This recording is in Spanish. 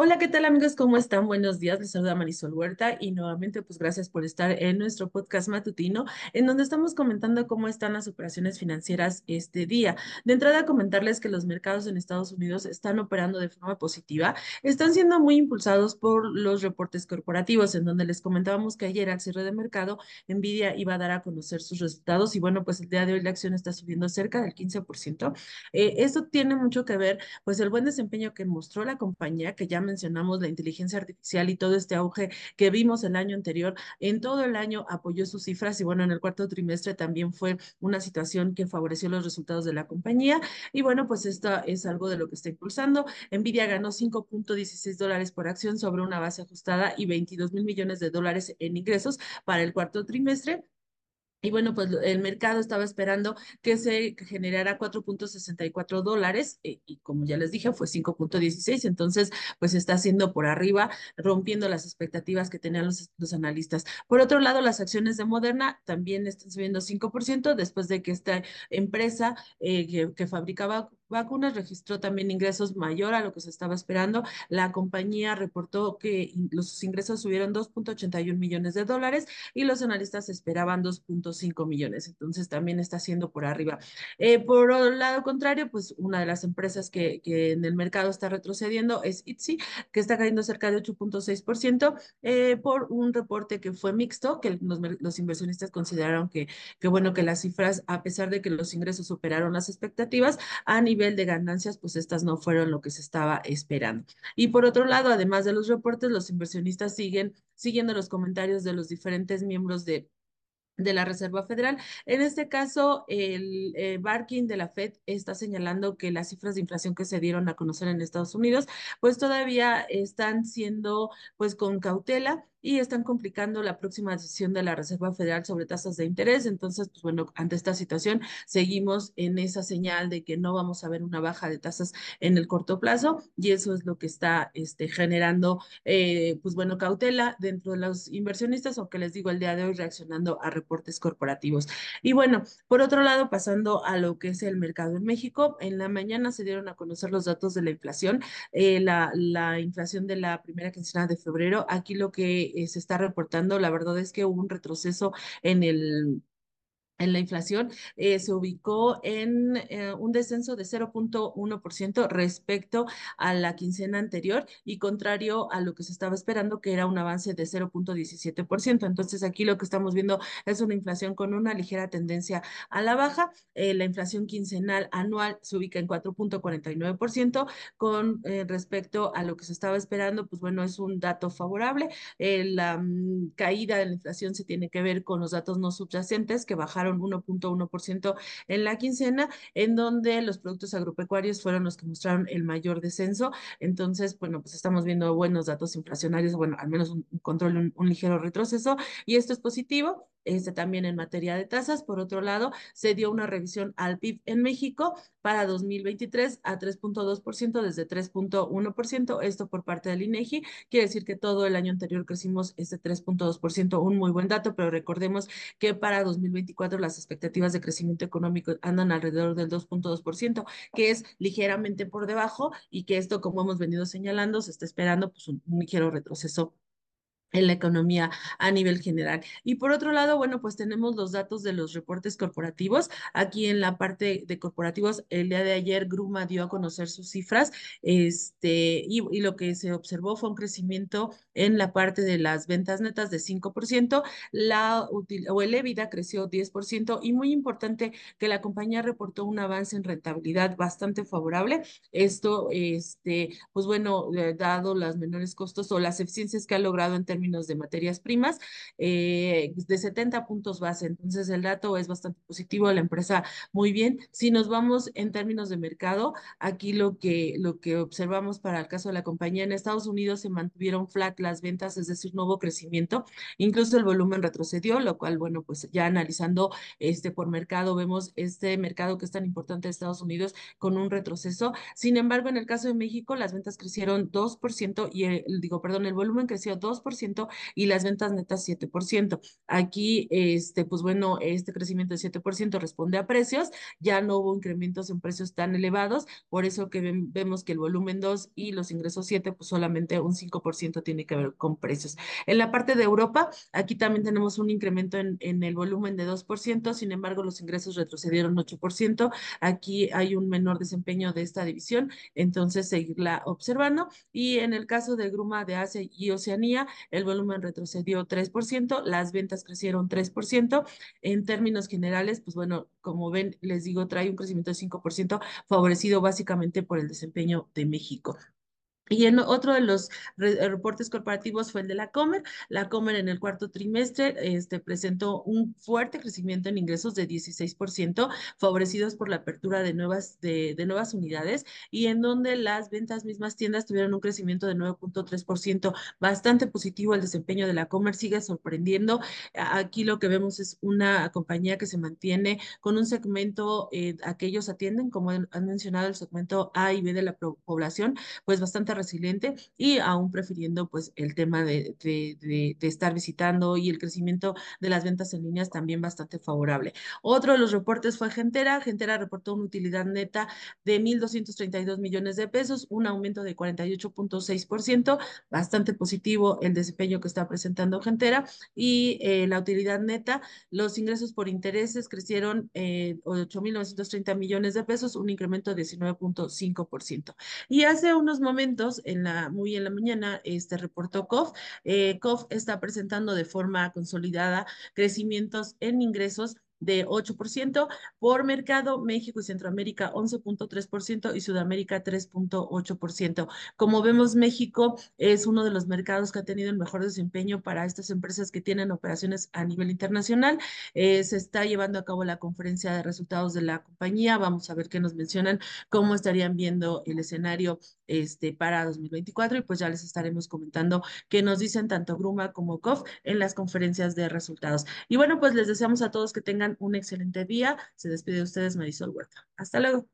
Hola, ¿qué tal amigos? ¿Cómo están? Buenos días. Les saluda Marisol Huerta y nuevamente pues gracias por estar en nuestro podcast matutino en donde estamos comentando cómo están las operaciones financieras este día. De entrada, comentarles que los mercados en Estados Unidos están operando de forma positiva, están siendo muy impulsados por los reportes corporativos en donde les comentábamos que ayer al cierre de mercado Nvidia iba a dar a conocer sus resultados y bueno, pues el día de hoy la acción está subiendo cerca del 15%. Eh, esto tiene mucho que ver pues el buen desempeño que mostró la compañía que ya mencionamos la inteligencia artificial y todo este auge que vimos el año anterior, en todo el año apoyó sus cifras y bueno, en el cuarto trimestre también fue una situación que favoreció los resultados de la compañía y bueno, pues esto es algo de lo que está impulsando. Nvidia ganó 5.16 dólares por acción sobre una base ajustada y 22 mil millones de dólares en ingresos para el cuarto trimestre y bueno, pues el mercado estaba esperando que se generara 4.64 dólares eh, y como ya les dije, fue 5.16, entonces pues está haciendo por arriba, rompiendo las expectativas que tenían los, los, analistas. Por otro lado, las acciones de Moderna también están subiendo 5% después de que esta empresa eh, que fabricaba vacunas registró también ingresos mayor a lo que se estaba esperando. La compañía reportó que los ingresos subieron 2.81 millones de dólares y los analistas esperaban 2.5 millones. Entonces también está siendo por arriba. Eh, por el lado contrario, pues una de las empresas que, en el mercado está retrocediendo es Itzi, que está cayendo cerca de 8.6% eh, por un reporte que fue mixto, que los, los inversionistas consideraron que, que, bueno, que las cifras, a pesar de que los ingresos superaron las expectativas, han nivel de ganancias, pues estas no fueron lo que se estaba esperando. Y por otro lado, además de los reportes, los inversionistas siguen siguiendo los comentarios de los diferentes miembros de de la Reserva Federal. En este caso, el eh, Barking de la Fed está señalando que las cifras de inflación que se dieron a conocer en Estados Unidos, pues todavía están siendo pues con cautela y están complicando la próxima decisión de la Reserva Federal sobre tasas de interés. Entonces, pues bueno, ante esta situación seguimos en esa señal de que no vamos a ver una baja de tasas en el corto plazo y eso es lo que está este, generando, eh, pues bueno, cautela dentro de los inversionistas, aunque les digo el día de hoy reaccionando a reportes corporativos. Y bueno, por otro lado, pasando a lo que es el mercado en México, en la mañana se dieron a conocer los datos de la inflación, eh, la, la inflación de la primera quincena de febrero. Aquí lo que eh, se está reportando, la verdad es que hubo un retroceso en el en la inflación eh, se ubicó en eh, un descenso de 0.1% respecto a la quincena anterior y contrario a lo que se estaba esperando, que era un avance de 0.17%. Entonces aquí lo que estamos viendo es una inflación con una ligera tendencia a la baja. Eh, la inflación quincenal anual se ubica en 4.49% con respecto a lo que se estaba esperando, pues bueno, es un dato favorable. La um, caída de la inflación se tiene que ver con los datos no subyacentes que bajaron 1.1% en la quincena, en donde los productos agropecuarios fueron los que mostraron el mayor descenso. Entonces, bueno, pues estamos viendo buenos datos inflacionarios, bueno, al menos un, control, un, un ligero retroceso, y esto es positivo este, también en materia de tasas. Por otro lado, se dio una revisión al PIB en México para 2023 a 3.2% desde 3.1%, esto por parte del INEGI. Quiere decir que todo el año anterior crecimos este 3.2%, un muy buen dato, pero recordemos que para 2024 las expectativas de crecimiento económico andan alrededor del 2.2%, que es ligeramente por debajo y que esto, como hemos venido señalando, se está esperando pues un, un ligero retroceso en la economía a nivel general. Y por otro lado, bueno, pues tenemos los datos de los reportes corporativos. Aquí en la parte de corporativos, el día de ayer Gruma dio a conocer sus cifras, este, y, y lo que se observó fue un crecimiento en la parte de las ventas netas de 5%, la o el EBITDA creció 10%, y muy importante que la compañía reportó un avance en rentabilidad bastante favorable. Esto, este, pues bueno, eh, dado los menores costos o las eficiencias que ha logrado en términos términos de materias primas, eh, de 70 puntos base. Entonces, el dato es bastante positivo, la empresa muy bien. Si nos vamos en términos de mercado, aquí lo que, lo que observamos para el caso de la compañía en Estados Unidos se mantuvieron flat las ventas, es decir, no hubo crecimiento. Incluso el volumen retrocedió, lo cual, bueno, pues ya analizando este por mercado, vemos este mercado que es tan importante de Estados Unidos con un retroceso. Sin embargo, en el caso de México, las ventas crecieron 2% y, el, digo, perdón, el volumen creció 2% 7% y las ventas netas 7%. Aquí, este, pues bueno, este crecimiento de 7% responde a precios, ya no hubo incrementos en precios tan elevados, por eso que vemos que el volumen 2 y los ingresos 7, pues solamente un 5% tiene que ver con precios. En la parte de Europa, aquí también tenemos un incremento en, en el volumen de 2%, sin embargo, los ingresos retrocedieron 8%. Aquí hay un menor desempeño de esta división, entonces seguirla observando. Y en el caso de Gruma de Asia y Oceanía, volumen retrocedió 3%, las ventas crecieron 3%. En términos generales, pues bueno, como ven, les digo, trae un crecimiento de 5%, favorecido básicamente por el desempeño de México. Y en otro de los reportes corporativos fue el de la Comer. La Comer en el cuarto trimestre este, presentó un fuerte crecimiento en ingresos de 16%, favorecidos por la apertura de nuevas, de, de nuevas unidades y en donde las ventas mismas tiendas tuvieron un crecimiento de 9.3%, bastante positivo. El desempeño de la Comer sigue sorprendiendo. Aquí lo que vemos es una compañía que se mantiene con un segmento, eh, aquellos atienden, como han mencionado, el segmento A y B de la población, pues bastante resiliente y aún prefiriendo pues el tema de, de, de, estar visitando y el crecimiento de las ventas en líneas también bastante favorable. Otro de los reportes fue Gentera. Gentera reportó una utilidad neta de 1.232 millones de pesos, un aumento de 48.6%, bastante positivo el desempeño que está presentando Gentera y eh, la utilidad neta, los ingresos por intereses crecieron eh, 8.930 millones de pesos, un incremento de 19.5%. Y hace unos momentos en la, muy en la mañana, este reportó COF. Eh, COF está presentando de forma consolidada crecimientos en ingresos de 8%, por mercado México y Centroamérica 11.3% y Sudamérica 3.8%. Como vemos, México es uno de los mercados que ha tenido el mejor desempeño para estas empresas que tienen operaciones a nivel internacional. Eh, se está llevando a cabo la conferencia de resultados de la compañía. Vamos a ver qué nos mencionan, cómo estarían viendo el escenario este, para 2024 y pues ya les estaremos comentando qué nos dicen tanto Gruma como COF en las conferencias de resultados. Y bueno, pues les deseamos a todos que tengan un excelente día. Se despide de ustedes Marisol Huerta. Hasta luego.